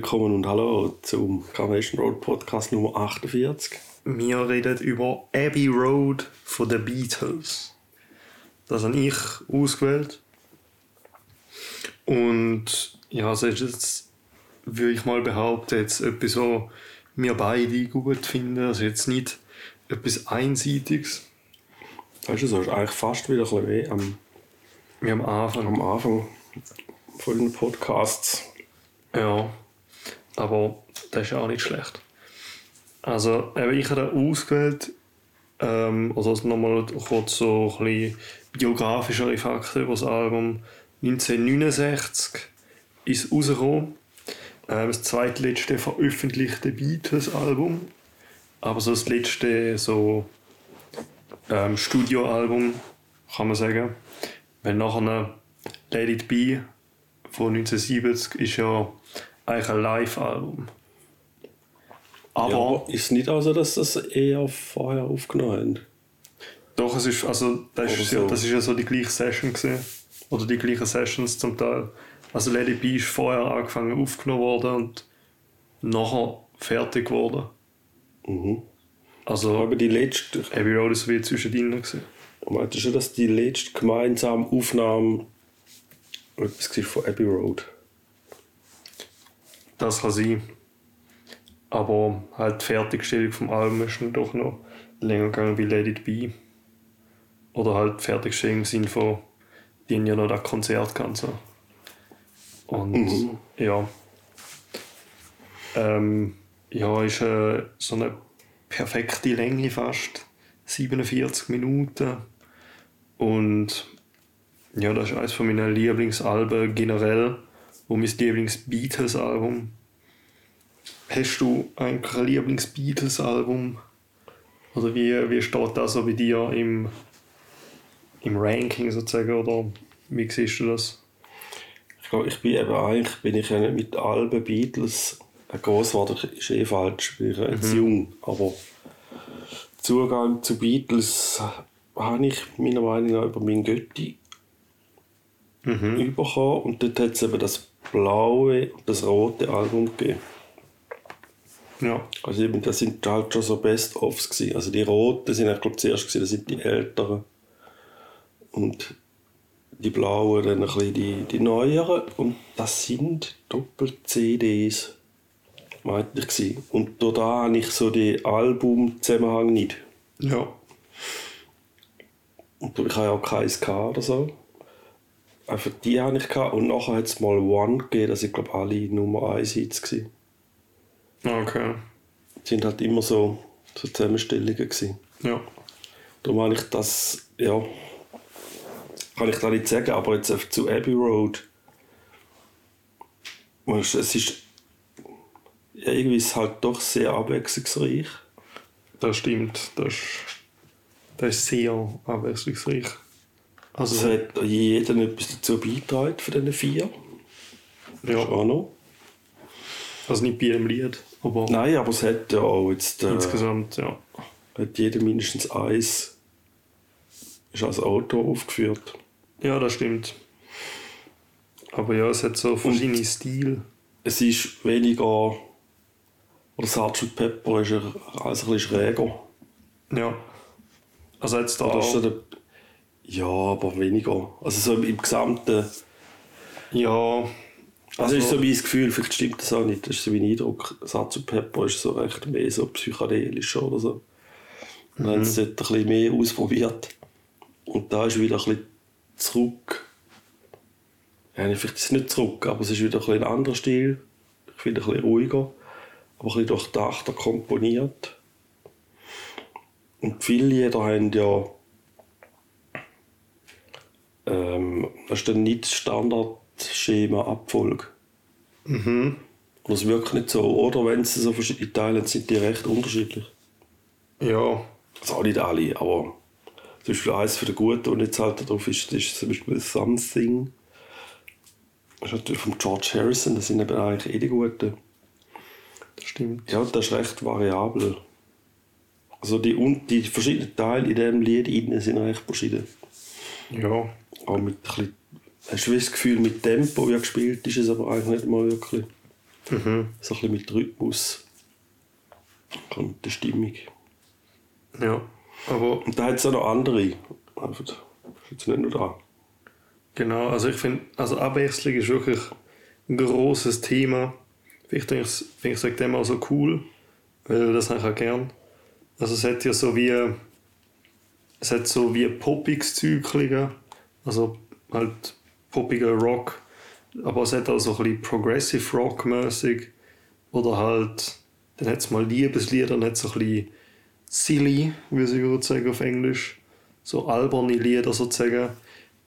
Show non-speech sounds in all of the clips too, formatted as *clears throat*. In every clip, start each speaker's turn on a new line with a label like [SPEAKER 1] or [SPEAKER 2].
[SPEAKER 1] willkommen und hallo zum Carnation Road Podcast Nummer 48.
[SPEAKER 2] Wir reden über Abbey Road von den Beatles. Das habe ich ausgewählt. Und ja, das ist jetzt, würde ich mal behaupten, jetzt etwas, was wir beide gut finden. Also jetzt nicht etwas Einseitiges.
[SPEAKER 1] Weißt du, so ist eigentlich fast wieder ein bisschen weh am,
[SPEAKER 2] Wie am Anfang.
[SPEAKER 1] am Anfang von den Podcasts.
[SPEAKER 2] Ja, aber das ist auch nicht schlecht. Also, ich habe ausgewählt, ähm, also nochmal kurz so ein bisschen biografischere Fakten über das Album. 1969 ist es rausgekommen. Ähm, das zweitletzte veröffentlichte Beatles-Album. Aber so das letzte so ähm, Studioalbum, kann man sagen. Weil nachher Let It Be von 1970 ist ja eigentlich ein Live-Album. Aber
[SPEAKER 1] ja, ist es nicht also, dass das eher vorher aufgenommen haben?
[SPEAKER 2] doch, es ist, also, das, ist, ja,
[SPEAKER 1] so.
[SPEAKER 2] das ist ja so die gleiche Session gewesen. Oder die gleichen Sessions zum Teil. Also It Be ist vorher angefangen aufgenommen worden und nachher fertig geworden.
[SPEAKER 1] Mhm.
[SPEAKER 2] Also
[SPEAKER 1] Aber die letzte,
[SPEAKER 2] Abbey Road ist wie zwischendrin gewesen.
[SPEAKER 1] meinst du schon, dass die letzte gemeinsame Aufnahme etwas war von Abbey Road?
[SPEAKER 2] Das kann sein. Aber halt die Fertigstellung vom Album ist dann doch noch länger gegangen wie Let It Be. Oder halt die Fertigstellung im Sinne von, die haben ja noch das Konzert gehabt. So. Und
[SPEAKER 1] Mhm.
[SPEAKER 2] ja. Ähm, ja, ist äh, so eine perfekte Länge fast. 47 Minuten. Und ja, das ist eines von meinen Lieblingsalben generell. Und mein Lieblings-Beatles-Album. Hast du eigentlich ein Lieblings-Beatles-Album? Oder wie, wie steht das so bei dir im, im Ranking sozusagen? Oder wie siehst du das?
[SPEAKER 1] Ich, glaub, ich bin eben eigentlich bin ich ja nicht mit Alben Beatles groß geworden, ist eh falsch, bin ich ja jetzt jung, aber Zugang zu Beatles habe ich meiner Meinung nach über meinen Götti bekommen und dort hat es eben das blaue und das rote Album gegeben.
[SPEAKER 2] Ja.
[SPEAKER 1] Also eben, das sind halt schon so Best-ofs gewesen. Also die roten sind ich glaube zuerst gewesen, das sind die älteren und die blauen dann ein bisschen die, die neueren und das sind Doppel-CDs, meinte ich gewesen. Und da habe ich so den Albumzusammenhang nicht.
[SPEAKER 2] Ja.
[SPEAKER 1] Und ich habe ja auch keins gehabt oder so. Einfach die habe ich gehabt und nachher hat es mal One gegeben, das sind glaube alle Nummer 1 Hits gewesen.
[SPEAKER 2] Okay.
[SPEAKER 1] Das sind halt immer so, so Zusammenstellungen gewesen.
[SPEAKER 2] Ja.
[SPEAKER 1] Darum habe ich das, ja, kann ich da nicht sagen, aber jetzt zu Abbey Road. Es ist, ja, irgendwie ist es halt doch sehr abwechslungsreich.
[SPEAKER 2] Das stimmt. Das ist, das ist sehr abwechslungsreich.
[SPEAKER 1] Also
[SPEAKER 2] Also,
[SPEAKER 1] es hat jeder etwas dazu beigetragen von diesen vier.
[SPEAKER 2] ja.
[SPEAKER 1] Auch noch.
[SPEAKER 2] also nicht bei jedem Lied, aber
[SPEAKER 1] Nein, aber es hat ja auch jetzt, äh,
[SPEAKER 2] insgesamt, ja.
[SPEAKER 1] hat jeder mindestens eins ist als Autor aufgeführt.
[SPEAKER 2] Ja, das stimmt. Aber ja, es hat so verschiedene Stile.
[SPEAKER 1] Es ist weniger, oder Sgt. Pepper ist ja alles ein bisschen schräger.
[SPEAKER 2] Ja. Also jetzt da
[SPEAKER 1] Oder ist
[SPEAKER 2] auch,
[SPEAKER 1] der, ja, aber weniger. Also so im Gesamten.
[SPEAKER 2] Ja.
[SPEAKER 1] Also, ist so mein Gefühl, vielleicht stimmt das auch nicht. Das ist so mein Eindruck. Sgt. Pepper ist so recht mehr so psychedelisch oder so. Und dann haben sie dort ein bisschen mehr ausprobiert. Und da ist wieder ein bisschen zurück. Ja, vielleicht ist es nicht zurück, aber es ist wieder ein bisschen ein anderer Stil. Ich finde ein bisschen ruhiger, aber ein bisschen durchdachter komponiert. Und viele Lieder haben ja ähm, das ist dann nicht das Standardschema Abfolge.
[SPEAKER 2] Mhm.
[SPEAKER 1] Das wirkt nicht so. Oder wenn sie so verschiedene Teile sind, sind die recht unterschiedlich.
[SPEAKER 2] Ja.
[SPEAKER 1] Also auch nicht alle, aber zum Beispiel eines von den Guten, und jetzt halt drauf ist, ist zum Beispiel Something. Das ist natürlich von George Harrison, das sind eben eigentlich eh die Guten.
[SPEAKER 2] Das stimmt.
[SPEAKER 1] Ja, das ist recht variabel. Also die, und die verschiedenen Teile in diesem Lied innen sind recht verschieden.
[SPEAKER 2] Ja.
[SPEAKER 1] Auch mit ein bisschen, hast du das Gefühl, mit Tempo, wie gespielt ist es aber eigentlich nicht mal wirklich.
[SPEAKER 2] Mhm.
[SPEAKER 1] So ein bisschen mit Rhythmus und der Stimmung.
[SPEAKER 2] Ja. Aber
[SPEAKER 1] Und da hat es auch noch andere. Einfach, ist jetzt nicht nur da.
[SPEAKER 2] Genau, also ich finde, also Abwechslung ist wirklich ein großes Thema. Ich denke, ich, ich sage dem auch so cool, weil ich das eigentlich auch gern. Also es hat ja so wie, es hat so wie liegen, also halt poppiger Rock, aber es hat auch so ein bisschen Progressive Rock mäßig oder halt, dann hat es mal Liebeslieder, dann hat es ein bisschen silly, wie sie würde sagen auf Englisch, so alberne Lieder sozusagen.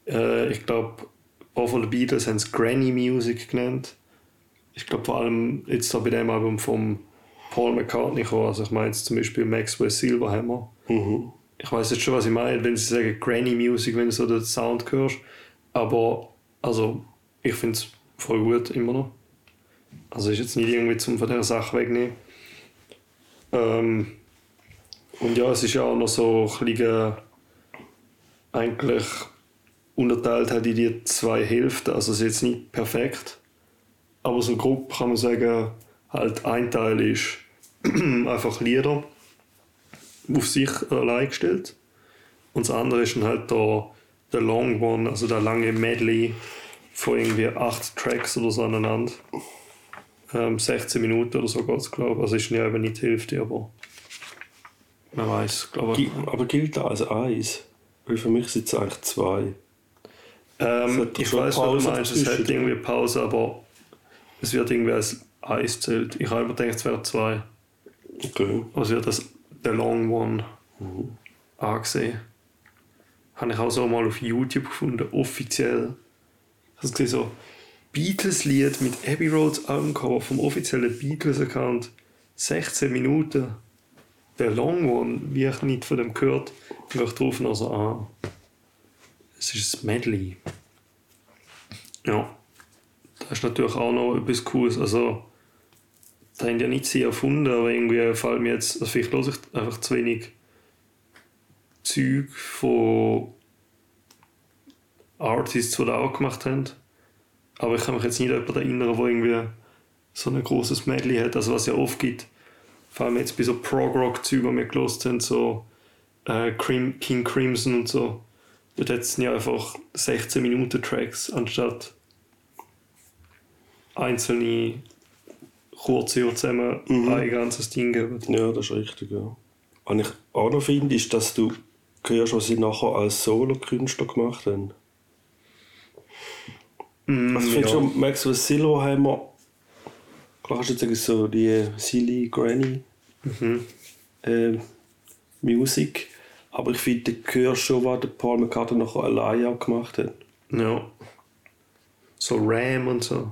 [SPEAKER 2] Äh, ich glaube, paar von den Beatles haben es Granny Music genannt. Ich glaube vor allem jetzt da bei dem Album vom Paul McCartney. Also ich meine jetzt zum Beispiel Maxwell Silverhammer.
[SPEAKER 1] Mhm.
[SPEAKER 2] Ich weiß jetzt schon, was ich meine, wenn sie sagen Granny Music, wenn du so den Sound hörst. Aber also ich finde es voll gut immer noch. Also ist jetzt nicht irgendwie zum von dieser Sache wegnehmen. Ähm, und ja, es ist ja auch noch so ein bisschen eigentlich unterteilt halt in die zwei Hälften. Also es ist jetzt nicht perfekt. Aber so grob kann man sagen, halt ein Teil ist *clears throat* einfach Lieder auf sich allein gestellt. Und das andere ist dann halt der, der Long One, also der lange Medley von irgendwie acht Tracks oder so aneinander. Ähm, 16 Minuten oder so geht es, glaube ich. Also ist ja eben nicht die Hälfte, aber man weiß, glaube ich.
[SPEAKER 1] Aber gilt das als eins? Weil für mich sind es eigentlich zwei.
[SPEAKER 2] Ähm, ich weiß, was du meinst, es hat irgendwie Pause, aber es wird irgendwie als eins zählt. Ich habe immer gedacht, es wären zwei.
[SPEAKER 1] Okay.
[SPEAKER 2] Also wird das der Long One angesehen. Habe ich auch so mal auf YouTube gefunden, offiziell. Ich habe so Beatles-Lied mit Abbey Roads Albumcover vom offiziellen Beatles-Account. 16 Minuten. Der Long One, wie ich nicht von dem gehört, gehe ich drauf und also, ah, es ist ein Medley. Ja, das ist natürlich auch noch etwas Cooles. Also, das haben ja nicht sie erfunden, aber irgendwie fällt mir jetzt, also vielleicht höre ich einfach zu wenig Zeug von Artists, die das auch gemacht haben. Aber ich kann mich jetzt nicht an jemanden erinnern, der irgendwie so ein großes Medley hat, also was es ja oft gibt. Vor allem jetzt bei so Prog-Rock-Zeug, die wir gelost haben, so äh, King Crimson und so. Dort hat es ja einfach 16 Minuten Tracks anstatt einzelne kurze, die zusammen ein ganzes Ding geben.
[SPEAKER 1] Ja, das ist richtig, ja. Was ich auch noch finde, ist, dass du hörst, was sie nachher als Solo-Künstler gemacht haben.
[SPEAKER 2] Mm,
[SPEAKER 1] Also ich finde
[SPEAKER 2] ja.
[SPEAKER 1] schon, Maxwell Silverhammer, klar kannst du jetzt sagen, so die Silly Granny
[SPEAKER 2] Mhm.
[SPEAKER 1] äh, Musik, aber ich finde, du hörst schon, was der Paul McCartney nachher alleine auch gemacht hat.
[SPEAKER 2] Ja. So Ram und so.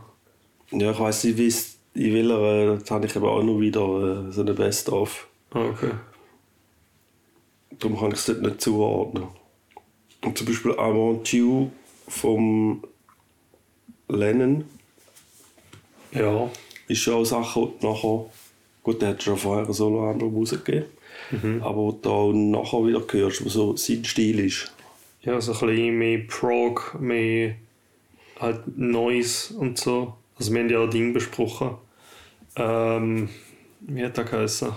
[SPEAKER 1] Ja, ich weiß nicht, wie es in welcher, äh, da habe ich eben auch noch wieder äh, so eine Best-of.
[SPEAKER 2] Ah, okay.
[SPEAKER 1] Darum kann ich es dort nicht zuordnen. Und zum Beispiel I Want You vom Lennon
[SPEAKER 2] Ja.
[SPEAKER 1] ist schon auch Sachen, die nachher, gut, der hat schon vorher ein Solo-Album rausgegeben, aber wo du auch nachher wieder hörst, was so sein Stil ist.
[SPEAKER 2] Ja, so ein bisschen mehr Prog, mehr halt Noise und so. Also wir haben ja auch Ding besprochen. Ähm, wie hat der geheißen?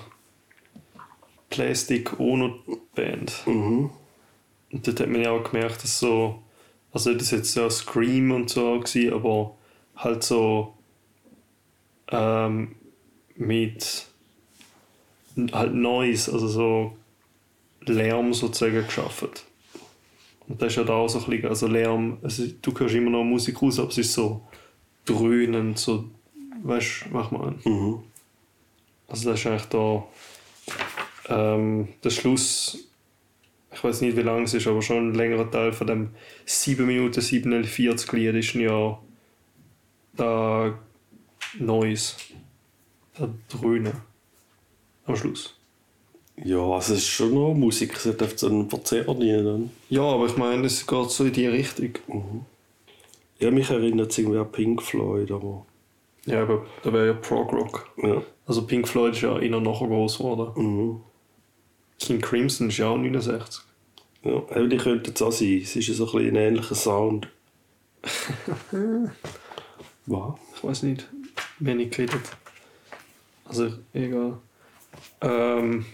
[SPEAKER 2] Plastic Ono Band.
[SPEAKER 1] Mhm.
[SPEAKER 2] Und dort hat man ja auch gemerkt, dass so, also das ist jetzt ja Scream und so gewesen, aber halt so ähm, mit halt Noise, also so Lärm sozusagen geschaffen. Und das ist ja da auch so ein bisschen, also Lärm, also du hörst immer noch Musik raus, aber es ist so dröhnend, so, weißt du, mach mal.
[SPEAKER 1] Mhm.
[SPEAKER 2] Also das ist eigentlich da ähm, der Schluss, ich weiß nicht wie lang es ist, aber schon ein längerer Teil von dem 7 Minuten 47 Lied ist ja da Noise, da Dröhnen am Schluss.
[SPEAKER 1] Ja, also es ist schon noch Musik, es oft so einen Verzerrer drin. Dann.
[SPEAKER 2] Ja, aber ich meine, es geht so in die Richtung.
[SPEAKER 1] Ja, mich erinnert es irgendwie an Pink Floyd, aber
[SPEAKER 2] Ja, aber da wäre ja Prog Rock.
[SPEAKER 1] ja.
[SPEAKER 2] Also Pink Floyd ist ja eher nachher groß geworden.
[SPEAKER 1] Mhm.
[SPEAKER 2] King Crimson ist ja auch 69.
[SPEAKER 1] Ja, eben, die könnten es auch sein. Es ist ja so ein, bisschen ein ähnlicher Sound. *laughs* Was?
[SPEAKER 2] Ich weiß nicht. wenig geredet. Also, egal. Ähm,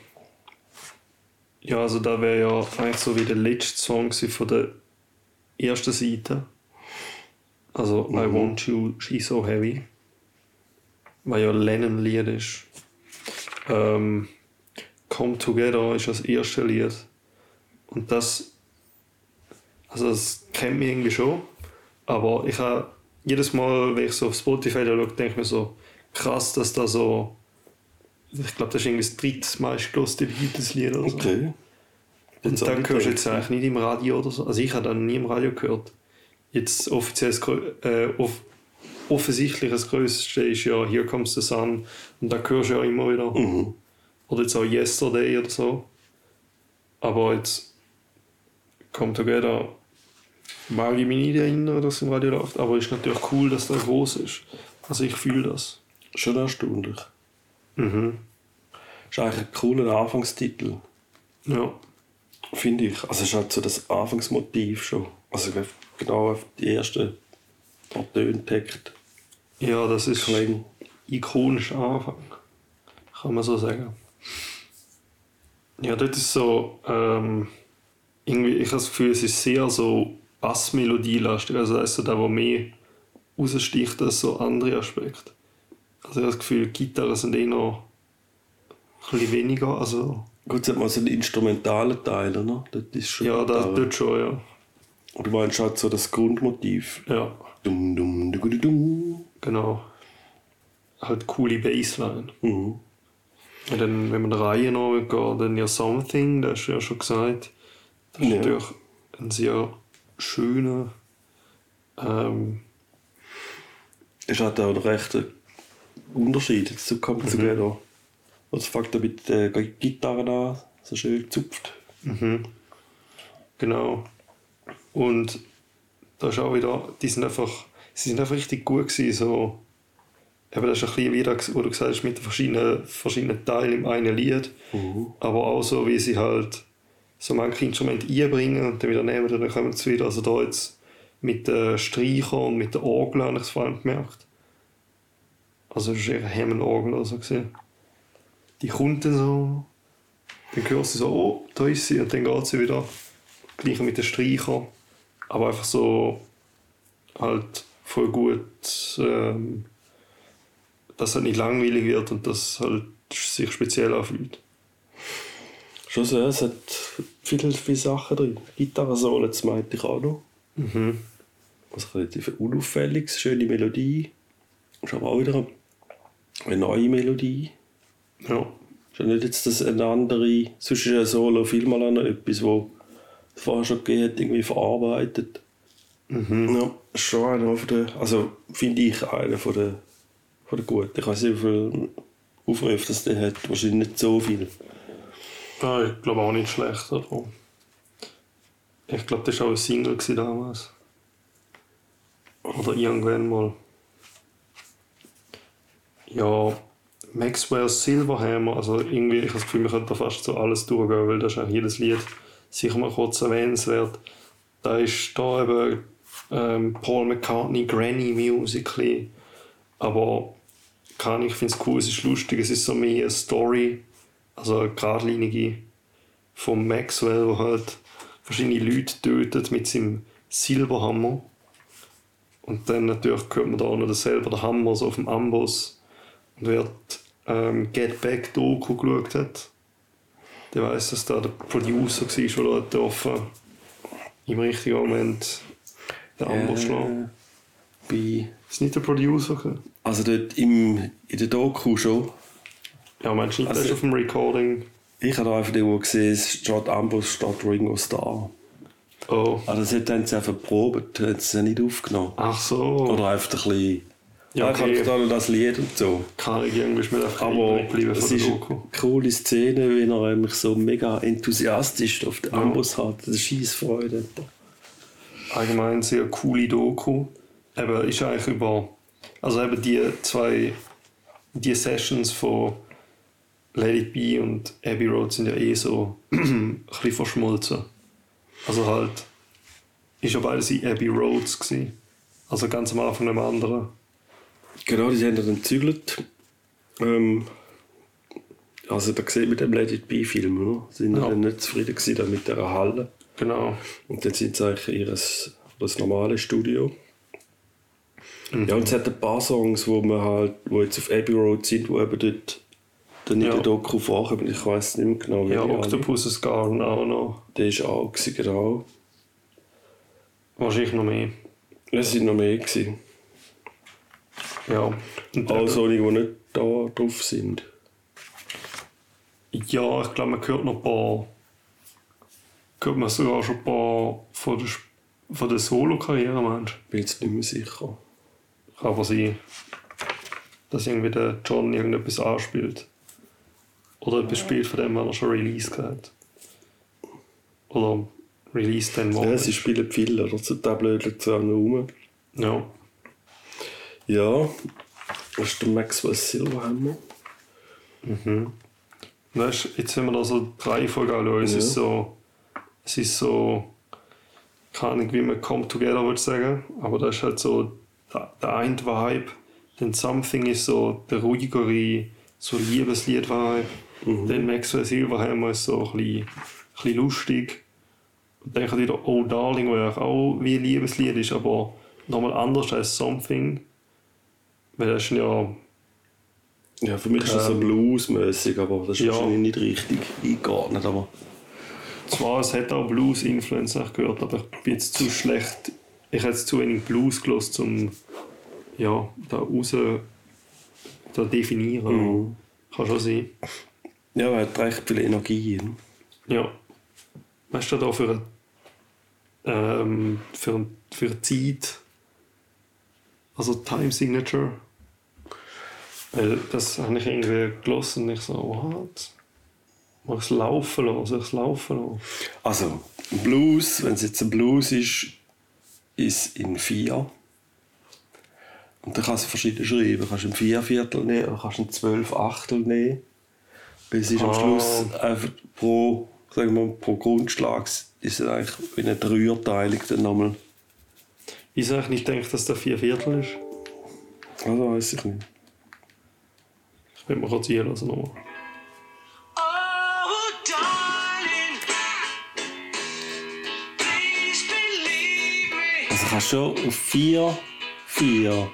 [SPEAKER 2] ja, also da wäre ja eigentlich so wie der letzte Song von der ersten Seite. Also I
[SPEAKER 1] Mhm.
[SPEAKER 2] Want You, She's So Heavy. Weil ja Lennon-Lied ist. Ähm, Come Together ist das erste Lied. Und das. Also, das kennt mich irgendwie schon. Aber ich habe jedes Mal, wenn ich so auf Spotify schaue, denke ich mir so, krass, dass da so. Ich glaube, das ist irgendwie das drittmeistgelöste Beatles-Lied oder so.
[SPEAKER 1] Okay.
[SPEAKER 2] Und dann hörst du jetzt eigentlich nicht im Radio oder so. Also ich habe dann nie im Radio gehört. Jetzt offiziell das äh, off offensichtlich das Größte ist ja Here Comes the Sun. Und da hörst du ja immer wieder.
[SPEAKER 1] Mhm.
[SPEAKER 2] Oder jetzt auch Yesterday oder so. Aber jetzt Come Together mag ich mich nicht erinnern, dass es im Radio läuft. Aber ist natürlich cool, dass der groß ist. Also ich fühle das.
[SPEAKER 1] Schon erstaunlich.
[SPEAKER 2] Mhm.
[SPEAKER 1] Ist eigentlich ein cooler Anfangstitel,
[SPEAKER 2] Ja.
[SPEAKER 1] finde ich. Also es ist halt so das Anfangsmotiv schon. Also genau auf die ersten paar Töne deckt.
[SPEAKER 2] Ja, das ist
[SPEAKER 1] Kling.
[SPEAKER 2] ikonischer Anfang. Kann man so sagen. Ja, dort ist so, ähm, irgendwie, ich habe das Gefühl, es ist sehr so Bassmelodielastig. Also das ist so der, der mehr raussticht als so andere Aspekte. Also ich habe das Gefühl, Gitarren sind eh noch ein bisschen weniger. Also,
[SPEAKER 1] Gut, es hat mal so einen instrumentalen Teil, oder? Das ist schon
[SPEAKER 2] ja, das dort schon, ja.
[SPEAKER 1] Du meinst halt so das Grundmotiv.
[SPEAKER 2] Ja,
[SPEAKER 1] Dum, dum, dugu, dum.
[SPEAKER 2] genau. Halt coole Bassline.
[SPEAKER 1] Mhm.
[SPEAKER 2] Und dann, wenn man der Reihe noch geht, dann ja Something, das hast du ja schon gesagt. Das ist
[SPEAKER 1] Ja.
[SPEAKER 2] natürlich ein sehr schöner. Ähm,
[SPEAKER 1] ist halt auch ein rechter Unterschied zu Come Together. Was fängt er mit der Gitarre an, so schön gezupft.
[SPEAKER 2] mhm. Genau. Und da ist auch wieder, die sind einfach, sie sind einfach richtig gut gewesen, so. Eben, das ist ein bisschen wieder, wo du gesagt hast, mit den verschiedenen, verschiedenen Teilen im einen Lied.
[SPEAKER 1] Mhm.
[SPEAKER 2] aber auch so, wie sie halt so manche Instrumente einbringen und dann wieder nehmen und dann kommen sie wieder. Also da jetzt mit den Streichern und mit der Orgel habe ich es vor allem gemerkt. Also es ist eher Hammond-Orgel oder so gesehen. Die kommt dann so, dann hörst du so, oh, da ist sie und dann geht sie wieder. Gleich mit den Streichern. Aber einfach so halt voll gut, ähm, dass es nicht langweilig wird und dass es halt sich speziell anfühlt.
[SPEAKER 1] Schon so, es hat viele, viele Sachen drin. Gitarrensolo, das meinte ich auch noch.
[SPEAKER 2] Mhm.
[SPEAKER 1] Also relativ unauffällig, schöne Melodie. Ist aber auch wieder eine neue Melodie.
[SPEAKER 2] Ja.
[SPEAKER 1] Ist ja nicht jetzt das eine andere, sonst ist ein Solo vielmal auch noch etwas, wo vorher schon gegeben hat, irgendwie verarbeitet.
[SPEAKER 2] Mhm.
[SPEAKER 1] Ja, schon einer von der, also finde ich einer von der, von der guten. Ich weiß nicht, wie viele Aufrufe das der hat, wahrscheinlich nicht so viel.
[SPEAKER 2] ja ich glaube auch nicht schlecht. Aber ich glaube, das war auch ein Single damals. Oder irgendwann mal. Ja, Maxwell's Silverhammer, also irgendwie, ich habe das Gefühl, wir könnten da fast so alles durchgehen, weil das ist auch jedes Lied sicher mal kurz erwähnenswert. Da ist da eben ähm, Paul McCartney Granny Musically, aber kann ich finde es cool, es ist lustig, es ist so mehr eine Story, also eine geradlinige von Maxwell, der halt verschiedene Leute tötet mit seinem Silberhammer. Und dann natürlich hört man da auch noch dasselbe, der Hammer so auf dem Amboss. Und wer die, ähm, Get Back Doku geschaut hat, der weiß, dass da der Producer war, der da dürfen im richtigen Moment den Amboss schlagen.
[SPEAKER 1] Bei,
[SPEAKER 2] Ist nicht der Producer? gewesen?
[SPEAKER 1] also dort im, in der Doku schon.
[SPEAKER 2] Ja, meinst du nicht,
[SPEAKER 1] Also-
[SPEAKER 2] auf dem Recording?
[SPEAKER 1] Ich habe einfach irgendwo gesehen, es steht Amboss statt Ringo Starr.
[SPEAKER 2] Oh.
[SPEAKER 1] Also das haben sie einfach probiert, haben sie nicht aufgenommen.
[SPEAKER 2] Ach so.
[SPEAKER 1] Oder einfach ein bisschen...
[SPEAKER 2] Ja,
[SPEAKER 1] Ja, ich
[SPEAKER 2] okay.
[SPEAKER 1] habe da noch das Lied und so.
[SPEAKER 2] Kann ich irgendwie ist mir einfach
[SPEAKER 1] Aber
[SPEAKER 2] geblieben
[SPEAKER 1] es
[SPEAKER 2] von der
[SPEAKER 1] ist
[SPEAKER 2] Doku.
[SPEAKER 1] eine coole Szene, wenn er mich so mega enthusiastisch auf den
[SPEAKER 2] Ja.
[SPEAKER 1] Amboss hat. Das ist Scheissfreude.
[SPEAKER 2] allgemein sehr coole Doku. Eben ist eigentlich über, also eben die zwei, die Sessions von Let It Be und Abbey Road sind ja eh so *clears throat* ein bisschen verschmolzen. Also halt, ist ja beides in Abbey Roads gewesen. Also ganz am Anfang einem anderen.
[SPEAKER 1] Genau, die haben dann gezügelt. Ähm, also da sieht man dem Let It Be-Film, oder? Sind ja. dann nicht zufrieden gewesen mit dieser Halle.
[SPEAKER 2] Genau.
[SPEAKER 1] Und dann sind sie eigentlich in ihres, das normale Studio. Mhm. Ja, und es hat ein paar Songs, wo man halt, wo jetzt auf Abbey Road sind, wo eben dort dann in
[SPEAKER 2] Ja.
[SPEAKER 1] der Doku vorkommen. Ich weiß nicht mehr genau,
[SPEAKER 2] Ja,
[SPEAKER 1] welche alle.
[SPEAKER 2] Octopus's Garden auch noch.
[SPEAKER 1] Der ist auch, gewesen, genau.
[SPEAKER 2] Wahrscheinlich noch mehr.
[SPEAKER 1] Es sind noch mehr. Gewesen.
[SPEAKER 2] Ja. Und
[SPEAKER 1] Alle solche, die nicht da drauf sind.
[SPEAKER 2] Ja, ich glaube, man hört noch ein paar. Hört man sogar schon ein paar von der, von der Solo-Karriere, meinst
[SPEAKER 1] Bin jetzt nicht mehr sicher.
[SPEAKER 2] du? Kann aber sein, dass irgendwie der John irgendetwas anspielt. Oder etwas spielt, von dem was er schon Release hat. Oder Release dann
[SPEAKER 1] Ja, sie spielen viel, oder? Zu da blödeln zu einem rum.
[SPEAKER 2] Ja.
[SPEAKER 1] Ja, das ist der Maxwell Silverhammer.
[SPEAKER 2] Weißt, jetzt, wenn wir da so drei Folgen anschauen, es
[SPEAKER 1] Ja.
[SPEAKER 2] ist so. Es ist so. Keine Ahnung, wie man Come Together würde sagen, aber das ist halt so der, der eine Vibe. Dann Something ist so der ruhigere, so Liebeslied-Vibe. Dann Maxwell Silverhammer ist so ein bisschen, ein bisschen lustig. Und dann wieder Oh Darling, wo ja auch wie ein Liebeslied ist, aber nochmal anders als Something. Weil das ist ja
[SPEAKER 1] Ja, für mich ist das so
[SPEAKER 2] Ähm,
[SPEAKER 1] bluesmäßig, aber das ist
[SPEAKER 2] ja.
[SPEAKER 1] wahrscheinlich nicht richtig eingeordnet. Aber
[SPEAKER 2] Zwar, es hat auch Blues-Influence habe ich gehört, aber ich bin jetzt zu schlecht. Ich habe jetzt zu wenig Blues gehört, um ja, da raus da definieren. Kann schon sein.
[SPEAKER 1] ja, er hat recht viel Energie. ne?
[SPEAKER 2] Ja. Was ist da da für eine, ähm, für, für eine Zeit? Also Time Signature? Weil das habe ich irgendwie gelesen und ich so, what? Mach es laufen lassen? Soll ich es laufen lassen?
[SPEAKER 1] Also, Blues, wenn es jetzt ein Blues ist, ist in vier. Und dann kannst du verschiedene schreiben. Du kannst ein Vierviertel nehmen oder kannst ein Zwölf Achtel nehmen. Es ist am
[SPEAKER 2] Ah.
[SPEAKER 1] Schluss einfach pro, sagen wir, pro Grundschlag ist es eigentlich wie eine Dreierteilung dann nochmal.
[SPEAKER 2] Ich nicht gedacht, dass der vier Viertel ist?
[SPEAKER 1] Also weiß ich nicht.
[SPEAKER 2] Ich will mal kurz hier lassen nochmal.
[SPEAKER 3] Oh, darling, please believe me.
[SPEAKER 1] Also kannst du schon auf vier, vier,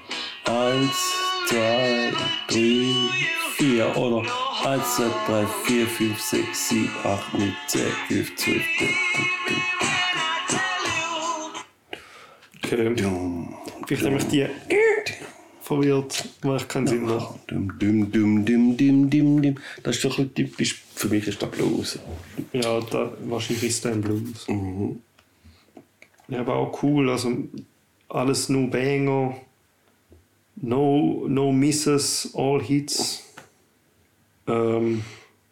[SPEAKER 1] eins, zwei, drei, vier oder eins, zwei, drei, vier, fünf, sechs, sieben, acht, neun, zehn, elf, zwölf,
[SPEAKER 2] Okay.
[SPEAKER 1] dum,
[SPEAKER 2] Vielleicht habe ich die verwirrt, macht keinen Sinn mehr.
[SPEAKER 1] dum, dum, dum, dum, dum, dum, dum. Das ist doch ein typisch. Für mich ist das Blues.
[SPEAKER 2] Ja, da, wahrscheinlich ist der ein Blues. Ja, aber auch cool, also alles nur Banger, no, no Misses, all Hits. Ähm,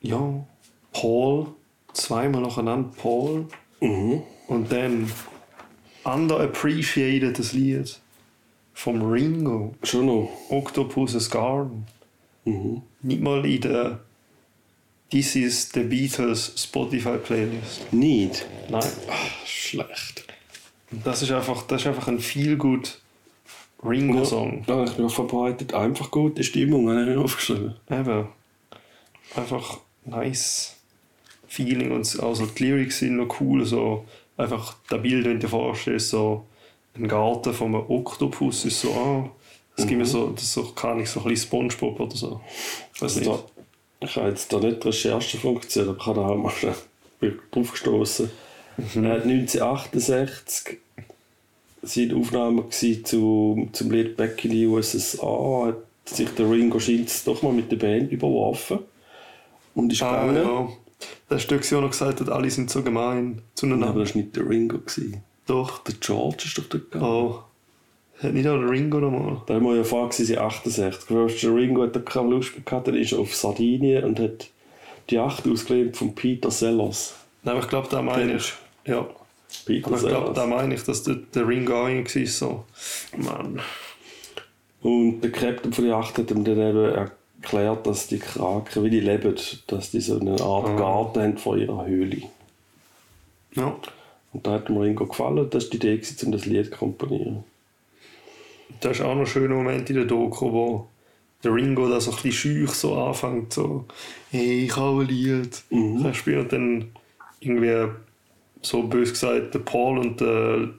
[SPEAKER 2] ja, Paul, zweimal nacheinander Paul. Und dann underappreciated das Lied vom Ringo,
[SPEAKER 1] Schon noch.
[SPEAKER 2] Octopus's Garden. Nicht mal in der This is the Beatles Spotify Playlist.
[SPEAKER 1] Nicht.
[SPEAKER 2] Nein.
[SPEAKER 1] Schlecht.
[SPEAKER 2] Das ist einfach, das ist einfach ein viel gut Ringo-Song.
[SPEAKER 1] Ja, ich bin verbreitet. Einfach gute Stimmung, habe ich aufgeschrieben.
[SPEAKER 2] Eben. Einfach nice Feeling und also die Lyrics sind noch cool. So einfach das Bild, wenn du dir vorstellst, so ein Garten von einem Oktopus ist so, ah, das gibt mir so, das ist so, kann ich so ein bisschen Spongebob oder so. Weiß nicht.
[SPEAKER 1] Da, ich habe jetzt da nicht die Recherche funktioniert, aber ich habe da halt mal drauf gestoßen.
[SPEAKER 2] Mhm.
[SPEAKER 1] Er hat 1968 seine Aufnahme gewesen zu, zum Lied Back in the USA. Hat sich der Ringo Schintz doch mal mit der Band überworfen und ist
[SPEAKER 2] Ah,
[SPEAKER 1] gegangen.
[SPEAKER 2] ja. Das Stück auch noch gesagt hat, alle sind so gemein
[SPEAKER 1] Aber
[SPEAKER 2] zueinander.
[SPEAKER 1] das war nicht der Ringo. Gewesen.
[SPEAKER 2] Doch.
[SPEAKER 1] Der George ist doch dort gegangen.
[SPEAKER 2] Oh. Hat nicht auch der Ringo nochmal?
[SPEAKER 1] Da wir ja vorher gesehen, 68. Weißt du, Der Ringo hat da keine Lust mehr gehabt, dann ist auf Sardinien und hat die Yacht ausgelehnt von Peter Sellers.
[SPEAKER 2] Nein, aber ich glaube, da meine ich. Ja.
[SPEAKER 1] Peter
[SPEAKER 2] Aber ich glaube, da meine ich, dass der, der Ringo auch war. So. Mann.
[SPEAKER 1] Und der Captain von der Yacht hat ihm dann eben erklärt, dass die Kraken, wie die leben, dass die so eine Art
[SPEAKER 2] Ah.
[SPEAKER 1] Garten haben vor ihrer Höhle.
[SPEAKER 2] Ja.
[SPEAKER 1] Und da hat dem Ringo gefallen, das war die Idee, um das Lied zu komponieren.
[SPEAKER 2] Da ist auch noch ein schöner Moment in der Doku, wo der Ringo da so ein bisschen schüch so anfängt, so, hey, ich habe ein Lied.
[SPEAKER 1] Mhm.
[SPEAKER 2] Das spielt dann irgendwie so bös gesagt, der Paul und der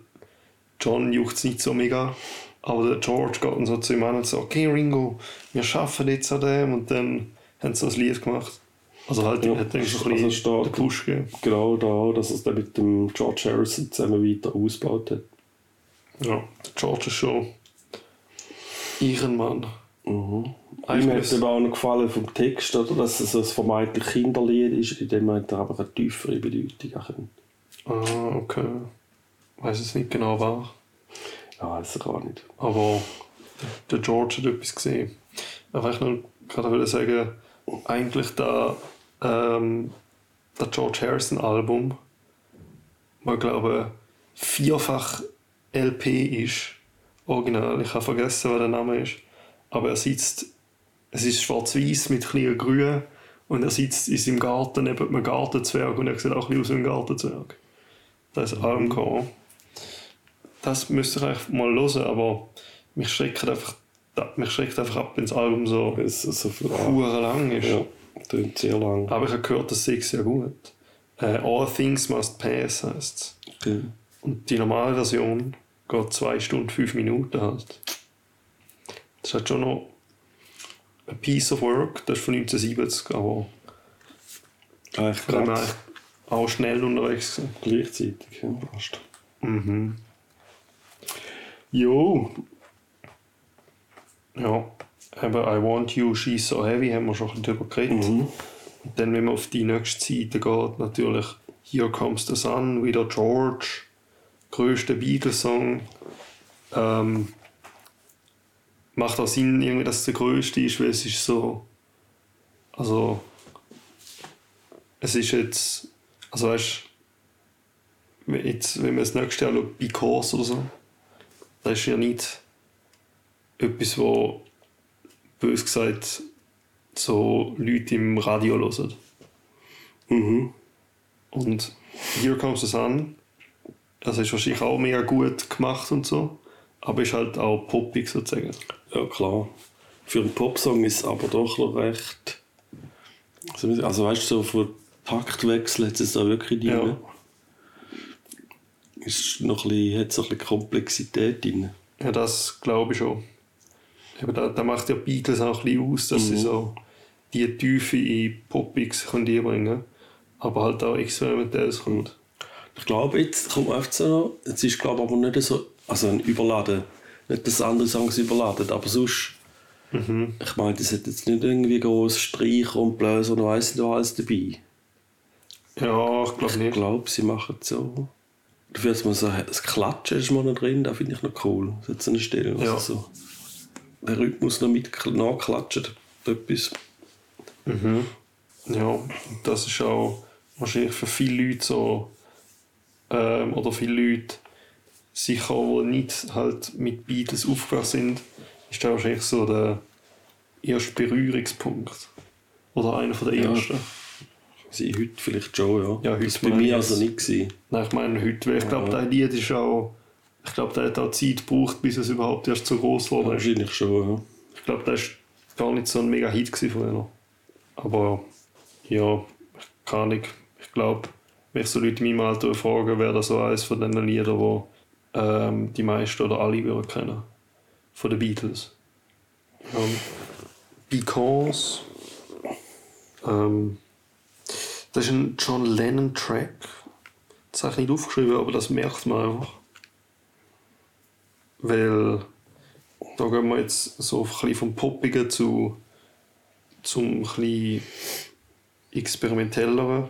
[SPEAKER 2] John juckt es nicht so mega. Aber der George geht dann so zu ihm an und sagt, okay Ringo, wir schaffen jetzt an dem und dann haben sie so ein Lied gemacht. Also halt,
[SPEAKER 1] Ja,
[SPEAKER 2] hat so ein
[SPEAKER 1] also
[SPEAKER 2] bisschen
[SPEAKER 1] steht-
[SPEAKER 2] den Push gegeben.
[SPEAKER 1] Genau da, dass er es dann mit dem George Harrison zusammen weiter ausgebaut hat.
[SPEAKER 2] Ja, der George ist schon Ehrenmann.
[SPEAKER 1] Mhm.
[SPEAKER 2] Eigentlich
[SPEAKER 1] Ihm hat
[SPEAKER 2] ist-
[SPEAKER 1] eben auch noch gefallen vom Text, oder, dass es ein vermeintlich Kinderlied ist, in dem hat er aber eine tiefere Bedeutung können.
[SPEAKER 2] Ah, okay. Weiß es nicht genau war.
[SPEAKER 1] Ja, weiß ich gar nicht.
[SPEAKER 2] Aber der George hat etwas gesehen. Ich wollte noch gerade sagen, eigentlich da ähm, das George Harrison Album, wo ich glaube vierfach LP ist, original. Ich habe vergessen, was der Name ist. Aber er sitzt, es ist schwarz-weiß mit kleinen Grün und er sitzt in seinem Garten neben einem Gartenzwerg und er sieht auch ein aus wie ein Gartenzwerg. Das ist Album gekommen. Das müsste ich eigentlich mal hören, aber mich schreckt einfach, mich schreckt einfach ab, wenn das Album so
[SPEAKER 1] so
[SPEAKER 2] lang ist.
[SPEAKER 1] Ja, klingt sehr lang.
[SPEAKER 2] Aber ich habe gehört, das sei sehr gut. Äh, All Things Must Pass heißt es.
[SPEAKER 1] Okay.
[SPEAKER 2] Und die normale Version geht 2 Stunden 5 Minuten halt. Das hat schon noch ein Piece of Work, das ist von 1970, aber
[SPEAKER 1] Eigentlich
[SPEAKER 2] von dem
[SPEAKER 1] gerade
[SPEAKER 2] eigentlich auch schnell unterwegs gewesen.
[SPEAKER 1] gleichzeitig. Ja, fast.
[SPEAKER 2] Mhm.
[SPEAKER 1] Jo,
[SPEAKER 2] Ja, eben I Want You, She's So Heavy haben wir schon ein bisschen darüber geredet.
[SPEAKER 1] Mhm.
[SPEAKER 2] Und dann, wenn man auf die nächste Seite geht, natürlich Here Comes the Sun, wieder George, größter Beatles-Song. Ähm, macht auch Sinn, irgendwie, dass es der größte ist, weil es ist so. Also. Es ist jetzt. Also, weißt du, jetzt, wenn man das nächste Jahr schaut, Because oder so, das ist ja nicht etwas, wo bös gesagt so Leute im Radio hören.
[SPEAKER 1] Mhm.
[SPEAKER 2] Und Here Comes the Sun, das ist wahrscheinlich auch mega gut gemacht und so, aber ist halt auch poppig sozusagen.
[SPEAKER 1] Ja, klar. Für einen Popsong ist es aber doch noch recht. Also, weißt du, so von Taktwechsel hat es da wirklich drin.
[SPEAKER 2] Ja.
[SPEAKER 1] Ist noch ein bisschen, hat so ein bisschen Komplexität drin.
[SPEAKER 2] Ja, das glaube ich schon. Aber da, da macht ja Beatles auch ein bisschen aus, dass sie so die Tiefe in können einbringen aber halt auch experimentelles kommt.
[SPEAKER 1] Ich glaube, jetzt kommt einfach so noch. Es ist, glaube ich, aber nicht so. Also ein Überladen. Nicht, dass andere Songs überladen, aber sonst. Ich meine, das hat jetzt nicht irgendwie groß Streicher und Bläser und weiss nicht was alles dabei.
[SPEAKER 2] Ja, ich glaube
[SPEAKER 1] Ich
[SPEAKER 2] nicht.
[SPEAKER 1] glaube, sie machen es so. Dafür hat man so das Klatschen ist mal noch drin, das finde ich noch cool. So eine Stelle, wo
[SPEAKER 2] Ja.
[SPEAKER 1] sie so der Rhythmus noch mit nachklatscht. Etwas.
[SPEAKER 2] Ja, das ist auch wahrscheinlich für viele Leute so, ähm, oder viele Leute sicher, die nicht halt mit Beatles aufgewachsen sind, ist das wahrscheinlich so der erste Berührungspunkt. Oder einer von der
[SPEAKER 1] Ja.
[SPEAKER 2] ersten.
[SPEAKER 1] Sie heute vielleicht schon, ja.
[SPEAKER 2] Ja, heute
[SPEAKER 1] das bei
[SPEAKER 2] meine ich
[SPEAKER 1] mir also nicht gewesen.
[SPEAKER 2] Nein, ich meine heute, weil ich glaube, das Lied ist auch, ich glaube, der hat auch Zeit gebraucht, bis es überhaupt erst so groß wurde.
[SPEAKER 1] Wahrscheinlich schon,
[SPEAKER 2] Ich glaube, das war gar nicht so ein mega Hit gewesen früher. Aber ja, keine Ahnung. Ich glaube, wenn ich so Leute in meinem Alter frage, wäre das so eines von den Liedern, wo ähm, die meisten oder alle würden kennen. Von den Beatles. Ähm, Because. Ähm, das ist ein John Lennon-Track. Das habe ich nicht aufgeschrieben, aber das merkt man einfach. Weil da gehen wir jetzt so ein bisschen vom Poppigen zu zum ein experimentelleren.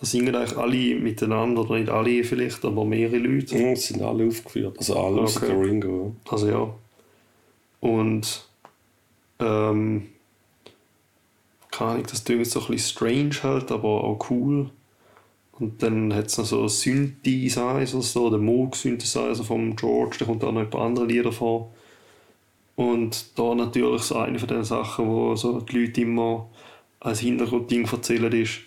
[SPEAKER 2] Da singen eigentlich alle miteinander, oder nicht alle vielleicht, aber mehrere Leute.
[SPEAKER 1] ja. Es sind alle aufgeführt. Also alle
[SPEAKER 2] Okay.
[SPEAKER 1] der Ringo.
[SPEAKER 2] Also ja. Und ähm, keine Ahnung, das klingt jetzt so ein bisschen strange halt, aber auch cool. Und dann hat es noch so Synthesizer, so der Moog-Synthesizer vom George, der kommt auch noch ein paar andere Lieder vor. Und da natürlich so eine von den Sachen, wo so die Leute immer als Hintergrundding erzählen, ist,